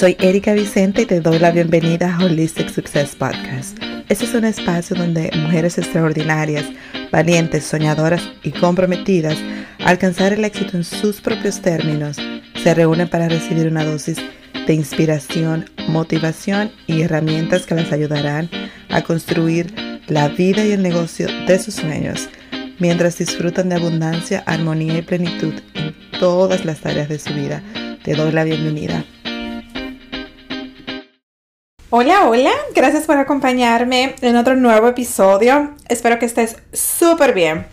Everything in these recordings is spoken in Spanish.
Soy Erika Vicente y te doy la bienvenida a Holistic Success Podcast. Este es un espacio donde mujeres extraordinarias, valientes, soñadoras y comprometidas a alcanzar el éxito en sus propios términos se reúnen para recibir una dosis de inspiración, motivación y herramientas que las ayudarán a construir la vida y el negocio de sus sueños mientras disfrutan de abundancia, armonía y plenitud en todas las áreas de su vida. Te doy la bienvenida. Hola, hola, gracias por acompañarme en otro nuevo episodio. Espero que estés súper bien.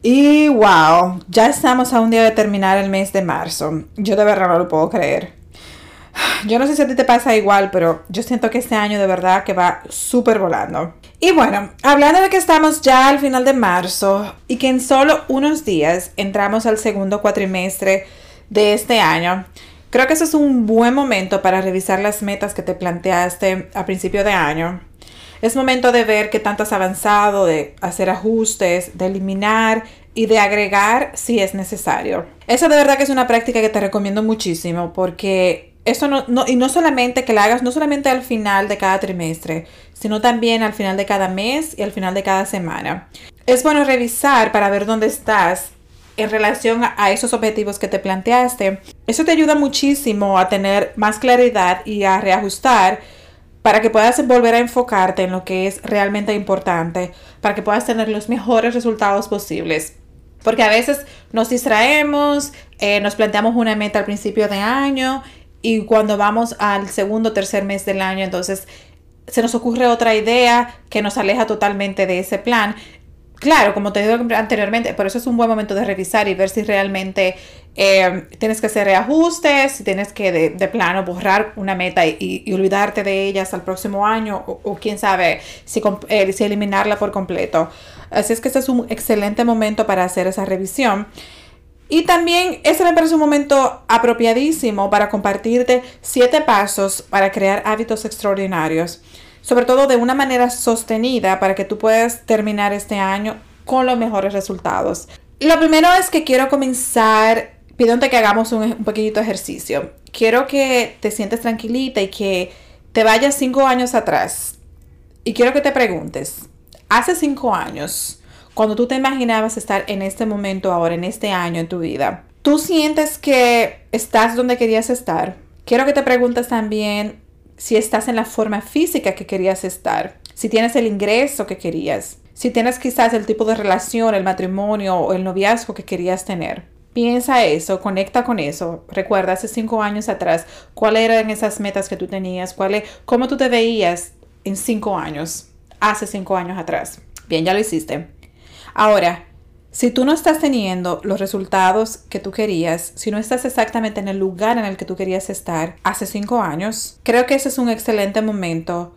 Y wow, ya estamos a un día de terminar el mes de marzo. Yo de verdad no lo puedo creer. Yo no sé si a ti te pasa igual, pero yo siento que este año de verdad que va súper volando. Y bueno, hablando de que estamos ya al final de marzo y que en solo unos días entramos al segundo cuatrimestre de este año, creo que ese es un buen momento para revisar las metas que te planteaste a principio de año. Es momento de ver qué tanto has avanzado, de hacer ajustes, de eliminar y de agregar si es necesario. Eso de verdad que es una práctica que te recomiendo muchísimo porque eso no, no, y no solamente que la hagas, no solamente al final de cada trimestre, sino también al final de cada mes y al final de cada semana. Es bueno revisar para ver dónde estás en relación a esos objetivos que te planteaste. Eso te ayuda muchísimo a tener más claridad y a reajustar para que puedas volver a enfocarte en lo que es realmente importante, para que puedas tener los mejores resultados posibles. Porque a veces nos distraemos, eh, nos planteamos una meta al principio de año y cuando vamos al segundo o tercer mes del año, entonces se nos ocurre otra idea que nos aleja totalmente de ese plan. Claro, como te digo anteriormente, por eso es un buen momento de revisar y ver si realmente eh, tienes que hacer reajustes, si tienes que de, plano borrar una meta y, olvidarte de ella hasta el próximo año o, quién sabe si, eh, si eliminarla por completo. Así es que este es un excelente momento para hacer esa revisión. Y también ese me parece un momento apropiadísimo para compartirte siete pasos para crear hábitos extraordinarios, sobre todo de una manera sostenida para que tú puedas terminar este año con los mejores resultados. Lo primero es que quiero comenzar pidiéndote que hagamos un, un pequeñito ejercicio. Quiero que te sientes tranquilita y que te vayas cinco años atrás. Y quiero que te preguntes, hace cinco años, cuando tú te imaginabas estar en este momento ahora, en este año en tu vida, ¿tú sientes que estás donde querías estar? Quiero que te preguntes también si estás en la forma física que querías estar, si tienes el ingreso que querías, si tienes quizás el tipo de relación, el matrimonio o el noviazgo que querías tener. Piensa eso, conecta con eso. Recuerda hace cinco años atrás, cuáles eran esas metas que tú tenías, cuál cómo tú te veías en cinco años, hace cinco años atrás. Bien, ya lo hiciste. Ahora, si tú no estás teniendo los resultados que tú querías, si no estás exactamente en el lugar en el que tú querías estar hace cinco años, creo que ese es un excelente momento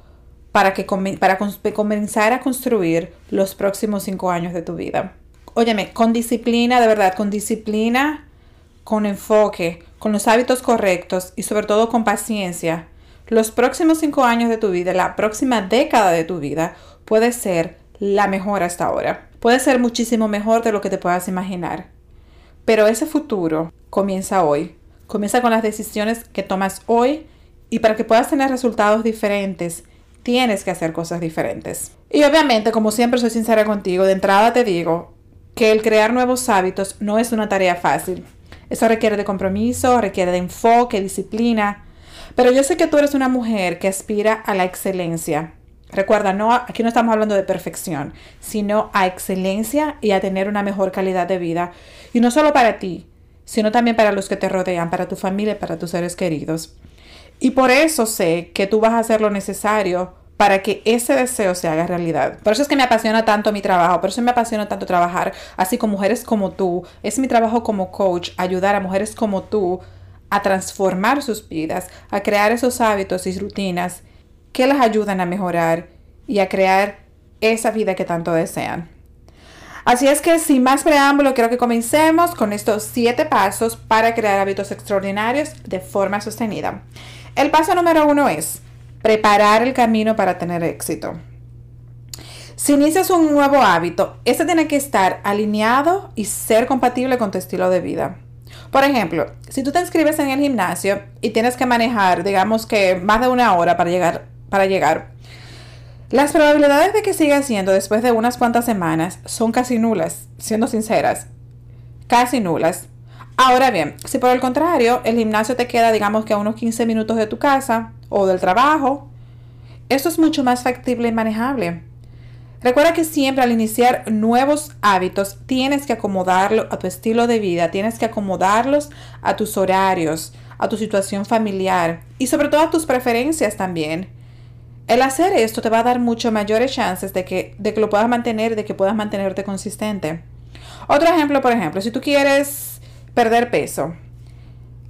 para, que para comenzar a construir los próximos cinco años de tu vida. Óyeme, con disciplina, de verdad, con disciplina, con enfoque, con los hábitos correctos y sobre todo con paciencia, los próximos cinco años de tu vida, la próxima década de tu vida, puede ser la mejor hasta ahora. Puede ser muchísimo mejor de lo que te puedas imaginar. Pero ese futuro comienza hoy. Comienza con las decisiones que tomas hoy y para que puedas tener resultados diferentes, tienes que hacer cosas diferentes. Y obviamente, como siempre soy sincera contigo, de entrada te digo que el crear nuevos hábitos no es una tarea fácil. Eso requiere de compromiso, requiere de enfoque, disciplina. Pero yo sé que tú eres una mujer que aspira a la excelencia Recuerda, no, aquí no estamos hablando de perfección, sino a excelencia y a tener una mejor calidad de vida. Y no solo para ti, sino también para los que te rodean, para tu familia, para tus seres queridos. Y por eso sé que tú vas a hacer lo necesario para que ese deseo se haga realidad. Por eso es que me apasiona tanto mi trabajo, por eso me apasiona tanto trabajar así con mujeres como tú. Es mi trabajo como coach, ayudar a mujeres como tú a transformar sus vidas, a crear esos hábitos y rutinas que les ayudan a mejorar y a crear esa vida que tanto desean. Así es que sin más preámbulo, quiero que comencemos con estos siete pasos para crear hábitos extraordinarios de forma sostenida. El paso número uno es preparar el camino para tener éxito. Si inicias un nuevo hábito, este tiene que estar alineado y ser compatible con tu estilo de vida. Por ejemplo, si tú te inscribes en el gimnasio y tienes que manejar, digamos que más de una hora para llegar, para llegar, las probabilidades de que siga haciendo después de unas cuantas semanas son casi nulas, siendo sinceras, casi nulas. Ahora bien, si por el contrario el gimnasio te queda, digamos que a unos 15 minutos de tu casa o del trabajo, esto es mucho más factible y manejable. Recuerda que siempre al iniciar nuevos hábitos tienes que acomodarlo a tu estilo de vida, tienes que acomodarlos a tus horarios, a tu situación familiar y sobre todo a tus preferencias también. El hacer esto te va a dar mucho mayores chances de que, de que lo puedas mantener, de que puedas mantenerte consistente. Otro ejemplo, por ejemplo, si tú quieres perder peso,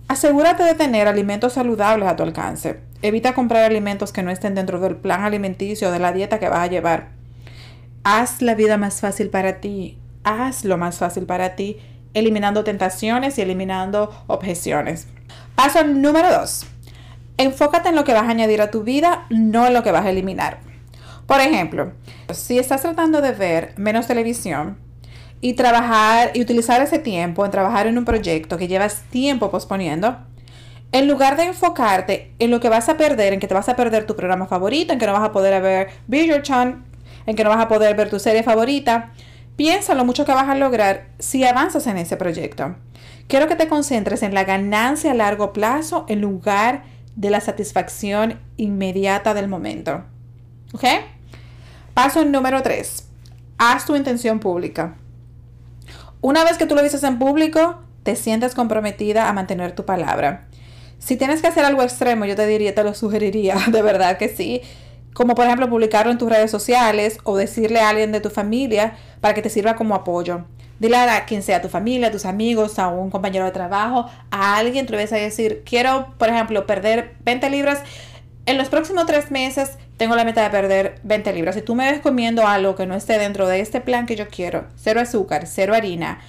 asegúrate de tener alimentos saludables a tu alcance. Evita comprar alimentos que no estén dentro del plan alimenticio o de la dieta que vas a llevar. Haz la vida más fácil para ti. Hazlo más fácil para ti, eliminando tentaciones y eliminando objeciones. Paso número 2. Enfócate en lo que vas a añadir a tu vida, no en lo que vas a eliminar. Por ejemplo, si estás tratando de ver menos televisión y trabajar y utilizar ese tiempo en trabajar en un proyecto que llevas tiempo posponiendo, en lugar de enfocarte en lo que vas a perder, en que te vas a perder tu programa favorito, en que no vas a poder ver Bridgerton, en que no vas a poder ver tu serie favorita, piensa lo mucho que vas a lograr si avanzas en ese proyecto. Quiero que te concentres en la ganancia a largo plazo en lugar de la satisfacción inmediata del momento. ¿Ok? Paso número 3. Haz tu intención pública. Una vez que tú lo dices en público, te sientes comprometida a mantener tu palabra. Si tienes que hacer algo extremo, yo te diría, te lo sugeriría, de verdad que sí como por ejemplo publicarlo en tus redes sociales o decirle a alguien de tu familia para que te sirva como apoyo. Dile a quien sea, tu familia, a tus amigos, a un compañero de trabajo, a alguien, tú vas a decir, quiero, por ejemplo, perder 20 libras. En los próximos tres meses tengo la meta de perder 20 libras. Si tú me ves comiendo algo que no esté dentro de este plan que yo quiero, cero azúcar, cero harina,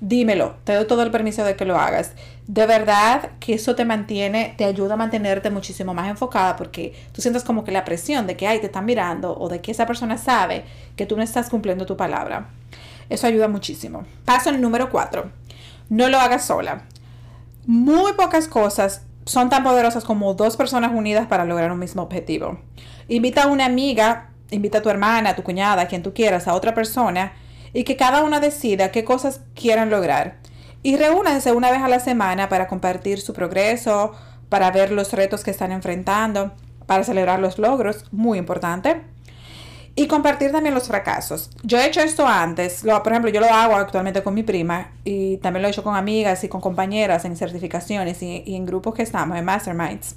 dímelo, te doy todo el permiso de que lo hagas. De verdad que eso te mantiene, te ayuda a mantenerte muchísimo más enfocada porque tú sientes como que la presión de que, ay, te están mirando o de que esa persona sabe que tú no estás cumpliendo tu palabra. Eso ayuda muchísimo. Paso número cuatro. No lo hagas sola. Muy pocas cosas son tan poderosas como dos personas unidas para lograr un mismo objetivo. Invita a una amiga, invita a tu hermana, a tu cuñada, a quien tú quieras, a otra persona y que cada una decida qué cosas quieran lograr. Y reúnanse una vez a la semana para compartir su progreso, para ver los retos que están enfrentando, para celebrar los logros, muy importante. Y compartir también los fracasos. Yo he hecho esto antes, por ejemplo, yo lo hago actualmente con mi prima y también lo he hecho con amigas y con compañeras en certificaciones y en grupos que estamos, en masterminds.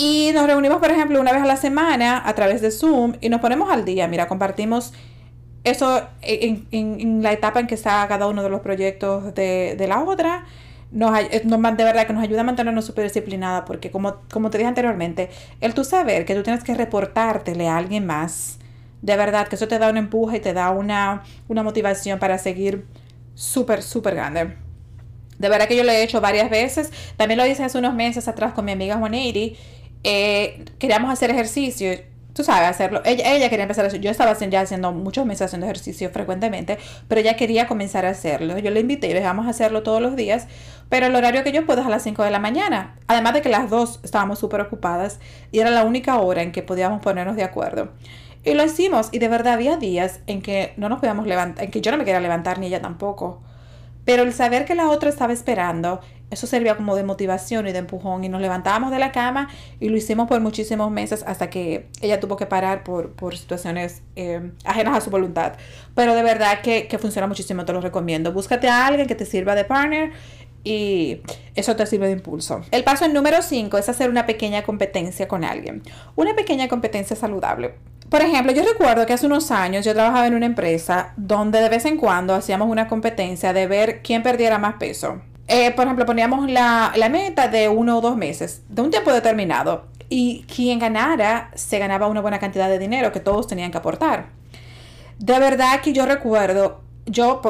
Y nos reunimos, por ejemplo, una vez a la semana a través de Zoom y nos ponemos al día. Mira, compartimos eso en, la etapa en que está cada uno de los proyectos de, la otra, nos, de verdad que nos ayuda a mantenernos súper disciplinadas, porque como, como te dije anteriormente, el tú saber que tú tienes que reportártele a alguien más, de verdad que eso te da un empuje y te da una, una motivación para seguir súper, súper grande. De verdad que yo lo he hecho varias veces. También lo hice hace unos meses atrás con mi amiga Juaniri. Eh, queríamos hacer ejercicio sabes, hacerlo. Ella, ella quería empezar a yo estaba ya haciendo muchos meses haciendo ejercicio frecuentemente, pero ella quería comenzar a hacerlo. Yo le invité y dejamos hacerlo todos los días, pero el horario que yo puedo es a las 5 de la mañana. Además de que las dos estábamos súper ocupadas y era la única hora en que podíamos ponernos de acuerdo. Y lo hicimos y de verdad había días en que no nos podíamos levantar, en que yo no me quería levantar ni ella tampoco. Pero el saber que la otra estaba esperando eso servía como de motivación y de empujón y nos levantábamos de la cama y lo hicimos por muchísimos meses hasta que ella tuvo que parar por, situaciones eh, ajenas a su voluntad. Pero de verdad que, que funciona muchísimo, te lo recomiendo. Búscate a alguien que te sirva de partner y eso te sirve de impulso. El paso número 5 es hacer una pequeña competencia con alguien. Una pequeña competencia saludable. Por ejemplo, yo recuerdo que hace unos años yo trabajaba en una empresa donde de vez en cuando hacíamos una competencia de ver quién perdiera más peso. Eh, por ejemplo, poníamos la, meta de uno o dos meses, de un tiempo determinado, y quien ganara se ganaba una buena cantidad de dinero que todos tenían que aportar. De verdad que yo recuerdo, yo,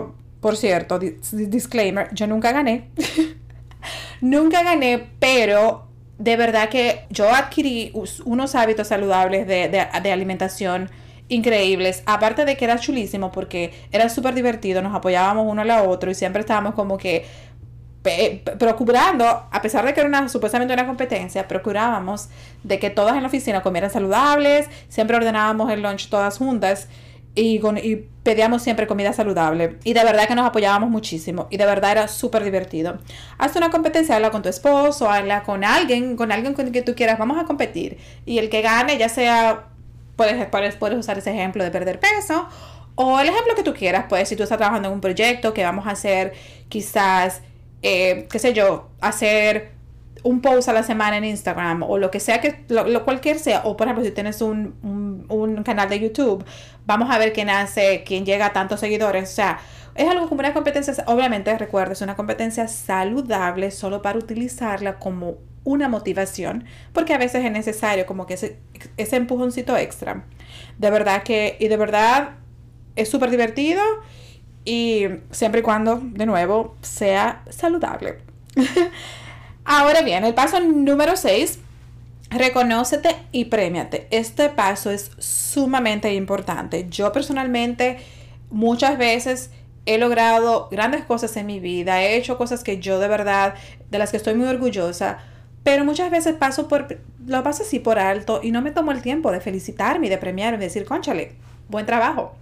por, cierto, disclaimer, yo nunca gané. nunca gané, pero de verdad que yo adquirí unos hábitos saludables de, de alimentación increíbles. Aparte de que era chulísimo porque era súper divertido, nos apoyábamos uno al otro y siempre estábamos como que procurando, a pesar de que era una, supuestamente una competencia, procurábamos de que todas en la oficina comieran saludables, siempre ordenábamos el lunch todas juntas y, pedíamos siempre comida saludable. Y de verdad que nos apoyábamos muchísimo. Y de verdad era súper divertido. Haz una competencia, habla con tu esposo, habla con alguien, con alguien con que tú quieras. Vamos a competir. Y el que gane, ya sea, puedes, puedes, puedes usar ese ejemplo de perder peso. O el ejemplo que tú quieras, pues si tú estás trabajando en un proyecto que vamos a hacer quizás, eh, qué sé yo, hacer un post a la semana en Instagram o lo que sea que lo, cualquier sea o por ejemplo si tienes un, un, canal de YouTube vamos a ver quién hace quién llega a tantos seguidores. O sea es algo como una competencia obviamente recuerda es una competencia saludable solo para utilizarla como una motivación porque a veces es necesario como que ese, ese empujoncito extra. De verdad que y de verdad es súper divertido y siempre y cuando de nuevo sea saludable Ahora bien, el paso número 6, reconócete y premiate. Este paso es sumamente importante. Yo personalmente muchas veces he logrado grandes cosas en mi vida, he hecho cosas que yo de verdad, de las que estoy muy orgullosa, pero muchas veces paso por, lo paso así por alto y no me tomo el tiempo de felicitarme de premiarme y decir, conchale, buen trabajo.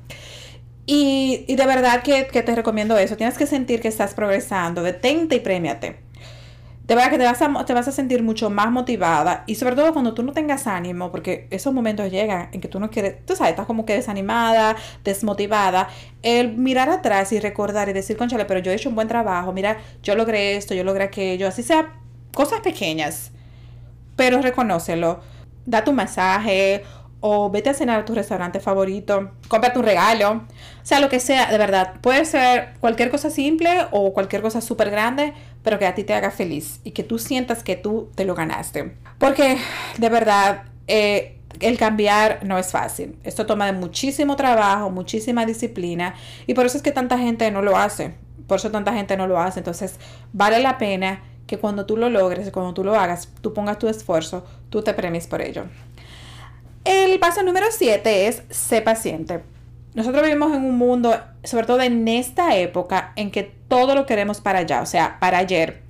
Y, de verdad que, te recomiendo eso. Tienes que sentir que estás progresando. Detente y premiate. De verdad que te vas, a, te vas a sentir mucho más motivada. Y sobre todo cuando tú no tengas ánimo, porque esos momentos llegan en que tú no quieres, tú sabes, estás como que desanimada, desmotivada, el mirar atrás y recordar y decir, conchale, pero yo he hecho un buen trabajo, mira, yo logré esto, yo logré aquello, así sea cosas pequeñas, pero reconócelo, da tu masaje o vete a cenar a tu restaurante favorito, cómprate un regalo, sea, lo que sea, de verdad, puede ser cualquier cosa simple o cualquier cosa súper grande, pero que a ti te haga feliz y que tú sientas que tú te lo ganaste. Porque de verdad, eh, el cambiar no es fácil. Esto toma de muchísimo trabajo, muchísima disciplina y por eso es que tanta gente no lo hace. Por eso tanta gente no lo hace. Entonces, vale la pena que cuando tú lo logres, cuando tú lo hagas, tú pongas tu esfuerzo, tú te premies por ello. El paso número 7 es ser paciente. Nosotros vivimos en un mundo, sobre todo en esta época, en que todo lo queremos para allá, o sea, para ayer.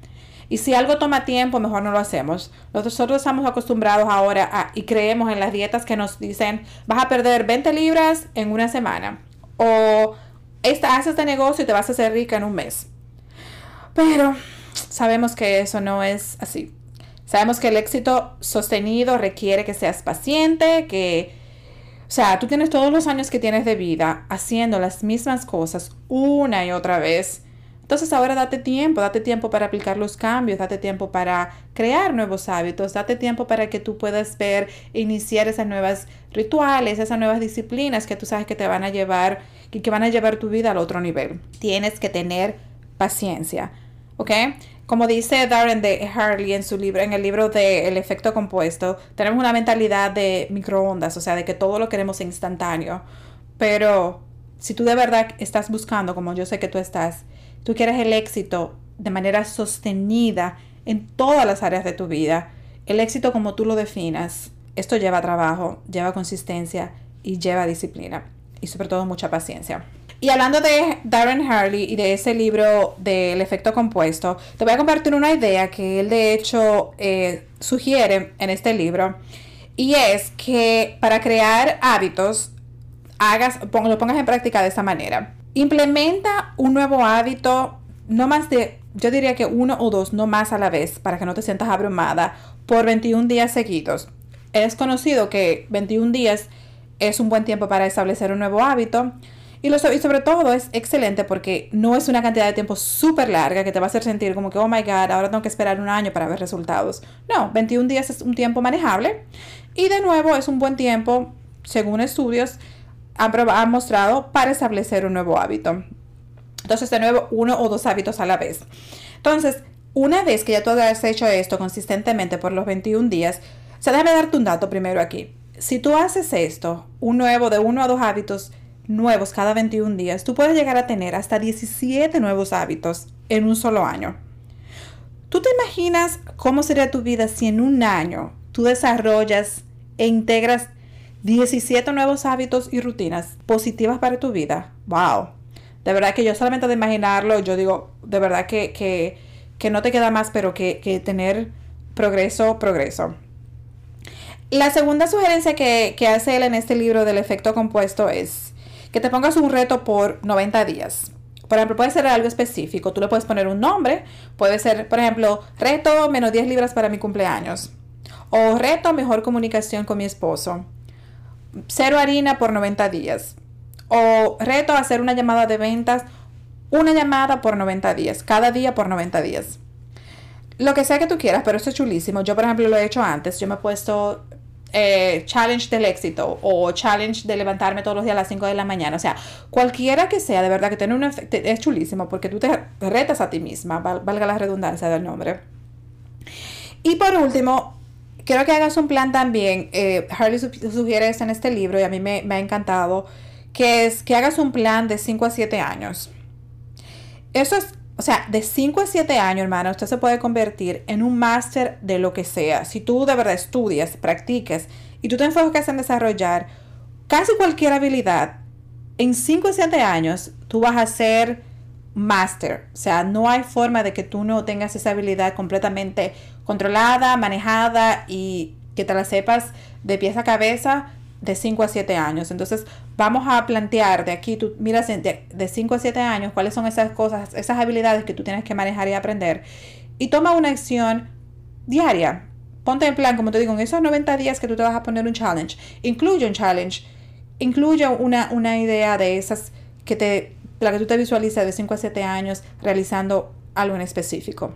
Y si algo toma tiempo, mejor no lo hacemos. Nosotros estamos acostumbrados ahora a, y creemos en las dietas que nos dicen, vas a perder 20 libras en una semana. O esta, haces este negocio y te vas a hacer rica en un mes. Pero sabemos que eso no es así. Sabemos que el éxito sostenido requiere que seas paciente, que, o sea, tú tienes todos los años que tienes de vida haciendo las mismas cosas una y otra vez. Entonces ahora date tiempo, date tiempo para aplicar los cambios, date tiempo para crear nuevos hábitos, date tiempo para que tú puedas ver iniciar esas nuevas rituales, esas nuevas disciplinas que tú sabes que te van a llevar y que van a llevar tu vida al otro nivel. Tienes que tener paciencia, ¿ok? Como dice Darren de Harley en su libro, en el libro de El efecto compuesto, tenemos una mentalidad de microondas, o sea, de que todo lo queremos instantáneo. Pero si tú de verdad estás buscando, como yo sé que tú estás, tú quieres el éxito de manera sostenida en todas las áreas de tu vida, el éxito como tú lo definas, esto lleva trabajo, lleva consistencia y lleva disciplina y sobre todo mucha paciencia. Y hablando de Darren Harley y de ese libro del efecto compuesto, te voy a compartir una idea que él de hecho eh, sugiere en este libro. Y es que para crear hábitos, hagas, lo pongas en práctica de esta manera. Implementa un nuevo hábito, no más de, yo diría que uno o dos, no más a la vez, para que no te sientas abrumada, por 21 días seguidos. Es conocido que 21 días es un buen tiempo para establecer un nuevo hábito. Y, lo, sobre todo es excelente porque no es una cantidad de tiempo súper larga que te va a hacer sentir como que, oh my god, ahora tengo que esperar un año para ver resultados. No, 21 días es un tiempo manejable. Y de nuevo es un buen tiempo, según estudios, han, han mostrado para establecer un nuevo hábito. Entonces, de nuevo, uno o dos hábitos a la vez. Entonces, una vez que ya tú has hecho esto consistentemente por los 21 días, o sea, déjame darte un dato primero aquí. Si tú haces esto, un nuevo de uno a dos hábitos nuevos cada 21 días, tú puedes llegar a tener hasta 17 nuevos hábitos en un solo año. ¿Tú te imaginas cómo sería tu vida si en un año tú desarrollas e integras 17 nuevos hábitos y rutinas positivas para tu vida? ¡Wow! De verdad que yo solamente de imaginarlo, yo digo, de verdad que, que, que no te queda más, pero que, que tener progreso, progreso. La segunda sugerencia que, que hace él en este libro del efecto compuesto es que te pongas un reto por 90 días. Por ejemplo, puede ser algo específico. Tú le puedes poner un nombre. Puede ser, por ejemplo, reto menos 10 libras para mi cumpleaños. O reto mejor comunicación con mi esposo. Cero harina por 90 días. O reto hacer una llamada de ventas. Una llamada por 90 días. Cada día por 90 días. Lo que sea que tú quieras, pero eso es chulísimo. Yo, por ejemplo, lo he hecho antes. Yo me he puesto eh, challenge del éxito o challenge de levantarme todos los días a las 5 de la mañana. O sea, cualquiera que sea, de verdad que tiene un efecto, es chulísimo porque tú te retas a ti misma, valga la redundancia del nombre. Y por último, quiero que hagas un plan también. Eh, Harley sugiere esto en este libro y a mí me, me ha encantado, que es que hagas un plan de 5 a 7 años. Eso es o sea, de 5 a 7 años, hermano, usted se puede convertir en un máster de lo que sea. Si tú de verdad estudias, practiques y tú te enfocas en desarrollar casi cualquier habilidad, en 5 a 7 años tú vas a ser máster. O sea, no hay forma de que tú no tengas esa habilidad completamente controlada, manejada y que te la sepas de pieza a cabeza de 5 a 7 años. Entonces, vamos a plantear de aquí, tú miras de 5 a 7 años, cuáles son esas cosas, esas habilidades que tú tienes que manejar y aprender. Y toma una acción diaria. Ponte en plan, como te digo, en esos 90 días que tú te vas a poner un challenge, incluye un challenge, incluye una, una idea de esas que te, la que tú te visualizas de 5 a 7 años realizando algo en específico.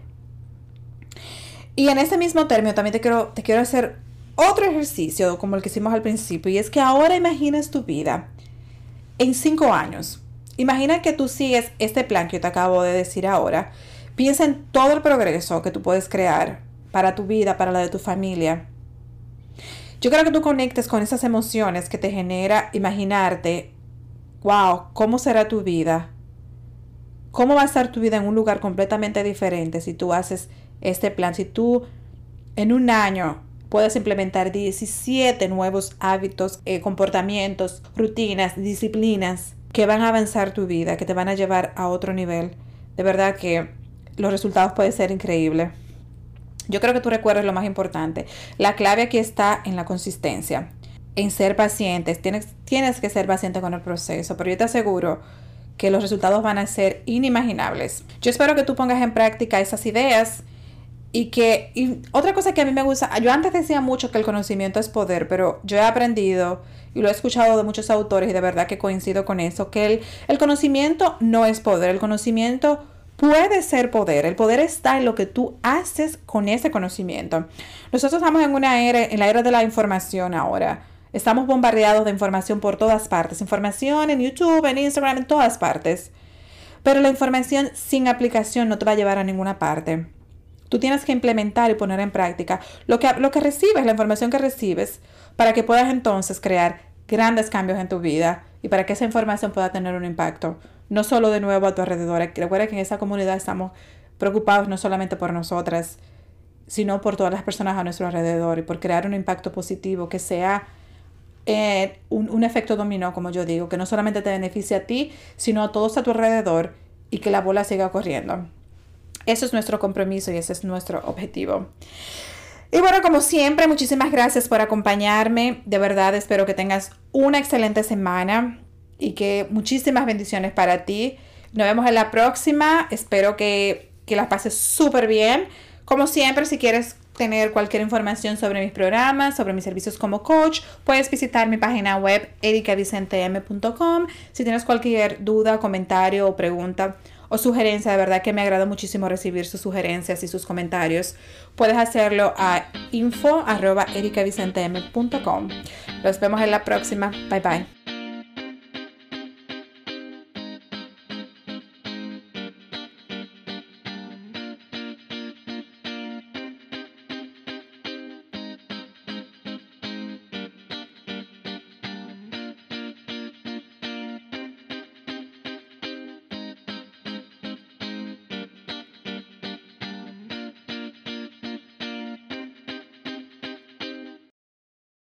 Y en ese mismo término también te quiero, te quiero hacer otro ejercicio como el que hicimos al principio y es que ahora imaginas tu vida en cinco años. Imagina que tú sigues este plan que yo te acabo de decir ahora. Piensa en todo el progreso que tú puedes crear para tu vida, para la de tu familia. Yo creo que tú conectes con esas emociones que te genera imaginarte, wow, ¿cómo será tu vida? ¿Cómo va a estar tu vida en un lugar completamente diferente si tú haces este plan? Si tú en un año puedes implementar 17 nuevos hábitos, eh, comportamientos, rutinas, disciplinas que van a avanzar tu vida, que te van a llevar a otro nivel. De verdad que los resultados pueden ser increíbles. Yo creo que tú recuerdas lo más importante. La clave aquí está en la consistencia, en ser pacientes. Tienes, tienes que ser paciente con el proceso, pero yo te aseguro que los resultados van a ser inimaginables. Yo espero que tú pongas en práctica esas ideas y que, otra cosa que a mí me gusta, yo antes decía mucho que el conocimiento es poder, pero yo he aprendido y lo he escuchado de muchos autores y de verdad que coincido con eso, que el, el conocimiento no es poder, el conocimiento puede ser poder, el poder está en lo que tú haces con ese conocimiento. Nosotros estamos en una era, en la era de la información ahora. Estamos bombardeados de información por todas partes, información en YouTube, en Instagram, en todas partes. Pero la información sin aplicación no te va a llevar a ninguna parte. Tú tienes que implementar y poner en práctica lo que, lo que recibes, la información que recibes, para que puedas entonces crear grandes cambios en tu vida y para que esa información pueda tener un impacto, no solo de nuevo a tu alrededor. Recuerda que en esa comunidad estamos preocupados no solamente por nosotras, sino por todas las personas a nuestro alrededor y por crear un impacto positivo que sea eh, un, un efecto dominó, como yo digo, que no solamente te beneficie a ti, sino a todos a tu alrededor y que la bola siga corriendo. Eso es nuestro compromiso y ese es nuestro objetivo. Y bueno, como siempre, muchísimas gracias por acompañarme. De verdad, espero que tengas una excelente semana y que muchísimas bendiciones para ti. Nos vemos en la próxima. Espero que, que la pases súper bien. Como siempre, si quieres tener cualquier información sobre mis programas, sobre mis servicios como coach, puedes visitar mi página web ericavicentem.com. Si tienes cualquier duda, comentario o pregunta, o sugerencia, de verdad que me agrada muchísimo recibir sus sugerencias y sus comentarios. Puedes hacerlo a info.ericavicentem.com. Los vemos en la próxima. Bye bye.